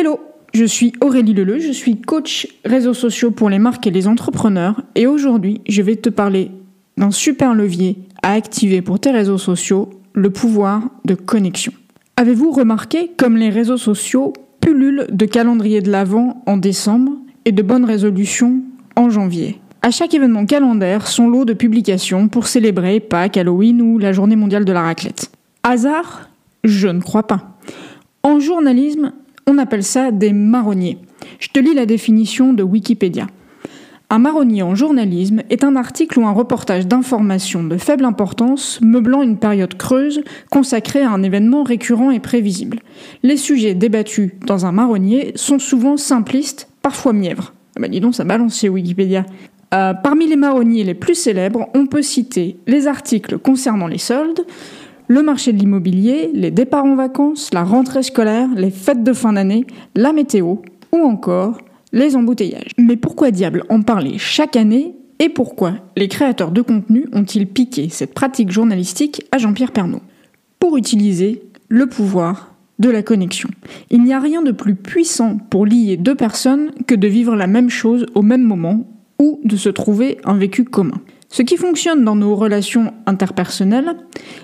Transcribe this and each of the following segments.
Hello, je suis Aurélie Leleu, je suis coach réseaux sociaux pour les marques et les entrepreneurs et aujourd'hui je vais te parler d'un super levier à activer pour tes réseaux sociaux, le pouvoir de connexion. Avez-vous remarqué comme les réseaux sociaux pullulent de calendrier de l'Avent en décembre et de bonnes résolutions en janvier? À chaque événement calendaire, son lot de publications pour célébrer Pâques, Halloween ou la journée mondiale de la raclette. Hasard? Je ne crois pas. En journalisme, on appelle ça des marronniers. Je te lis la définition de Wikipédia. Un marronnier en journalisme est un article ou un reportage d'information de faible importance meublant une période creuse consacrée à un événement récurrent et prévisible. Les sujets débattus dans un marronnier sont souvent simplistes, parfois mièvres. Ah bah dis donc, ça balance Wikipédia. Euh, parmi les marronniers les plus célèbres, on peut citer les articles concernant les soldes, le marché de l'immobilier, les départs en vacances, la rentrée scolaire, les fêtes de fin d'année, la météo ou encore les embouteillages. Mais pourquoi diable en parler chaque année et pourquoi les créateurs de contenu ont-ils piqué cette pratique journalistique à Jean-Pierre Pernaud? Pour utiliser le pouvoir de la connexion. Il n'y a rien de plus puissant pour lier deux personnes que de vivre la même chose au même moment ou de se trouver un vécu commun. Ce qui fonctionne dans nos relations interpersonnelles,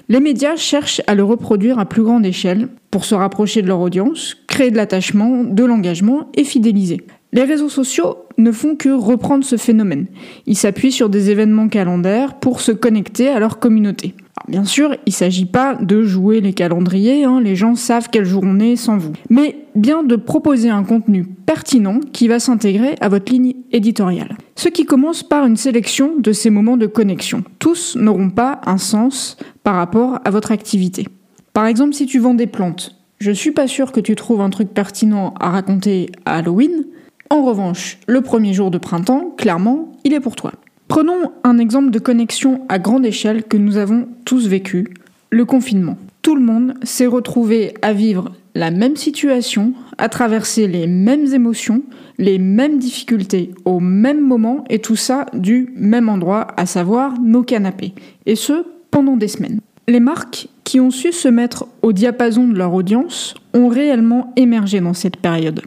les médias cherchent à le reproduire à plus grande échelle pour se rapprocher de leur audience, créer de l'attachement, de l'engagement et fidéliser. Les réseaux sociaux ne font que reprendre ce phénomène. Ils s'appuient sur des événements calendaires pour se connecter à leur communauté. bien sûr, il ne s'agit pas de jouer les calendriers, hein, les gens savent quel jour on est sans vous. Mais bien de proposer un contenu pertinent qui va s'intégrer à votre ligne éditoriale. Ce qui commence par une sélection de ces moments de connexion. Tous n'auront pas un sens par rapport à votre activité. Par exemple, si tu vends des plantes, je suis pas sûr que tu trouves un truc pertinent à raconter à Halloween, en revanche, le premier jour de printemps, clairement, il est pour toi. Prenons un exemple de connexion à grande échelle que nous avons tous vécu, le confinement. Tout le monde s'est retrouvé à vivre la même situation, à traverser les mêmes émotions, les mêmes difficultés au même moment et tout ça du même endroit, à savoir nos canapés. Et ce, pendant des semaines. Les marques qui ont su se mettre au diapason de leur audience ont réellement émergé dans cette période.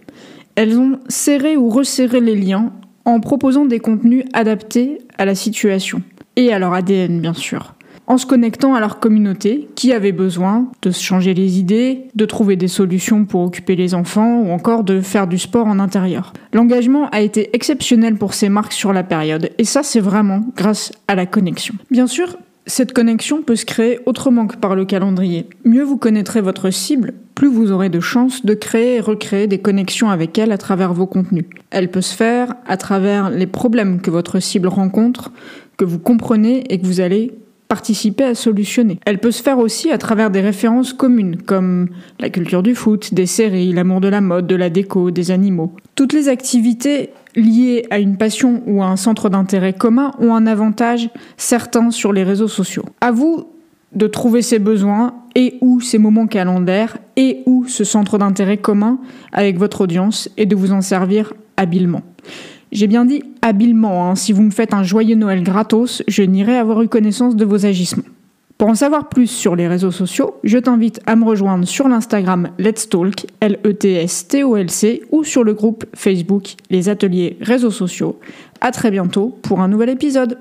Elles ont serré ou resserré les liens en proposant des contenus adaptés à la situation et à leur ADN bien sûr, en se connectant à leur communauté qui avait besoin de se changer les idées, de trouver des solutions pour occuper les enfants ou encore de faire du sport en intérieur. L'engagement a été exceptionnel pour ces marques sur la période et ça c'est vraiment grâce à la connexion. Bien sûr, cette connexion peut se créer autrement que par le calendrier. Mieux vous connaîtrez votre cible, plus vous aurez de chances de créer et recréer des connexions avec elle à travers vos contenus. Elle peut se faire à travers les problèmes que votre cible rencontre, que vous comprenez et que vous allez participer à solutionner. Elle peut se faire aussi à travers des références communes, comme la culture du foot, des séries, l'amour de la mode, de la déco, des animaux. Toutes les activités liées à une passion ou à un centre d'intérêt commun ont un avantage certain sur les réseaux sociaux. À vous de trouver ses besoins et ou ses moments calendaires et ou ce centre d'intérêt commun avec votre audience et de vous en servir habilement. J'ai bien dit habilement, hein. si vous me faites un joyeux Noël gratos, je n'irai avoir eu connaissance de vos agissements. Pour en savoir plus sur les réseaux sociaux, je t'invite à me rejoindre sur l'Instagram Let's Talk, L-E-T-S-T-O-L-C, ou sur le groupe Facebook Les Ateliers Réseaux Sociaux. À très bientôt pour un nouvel épisode.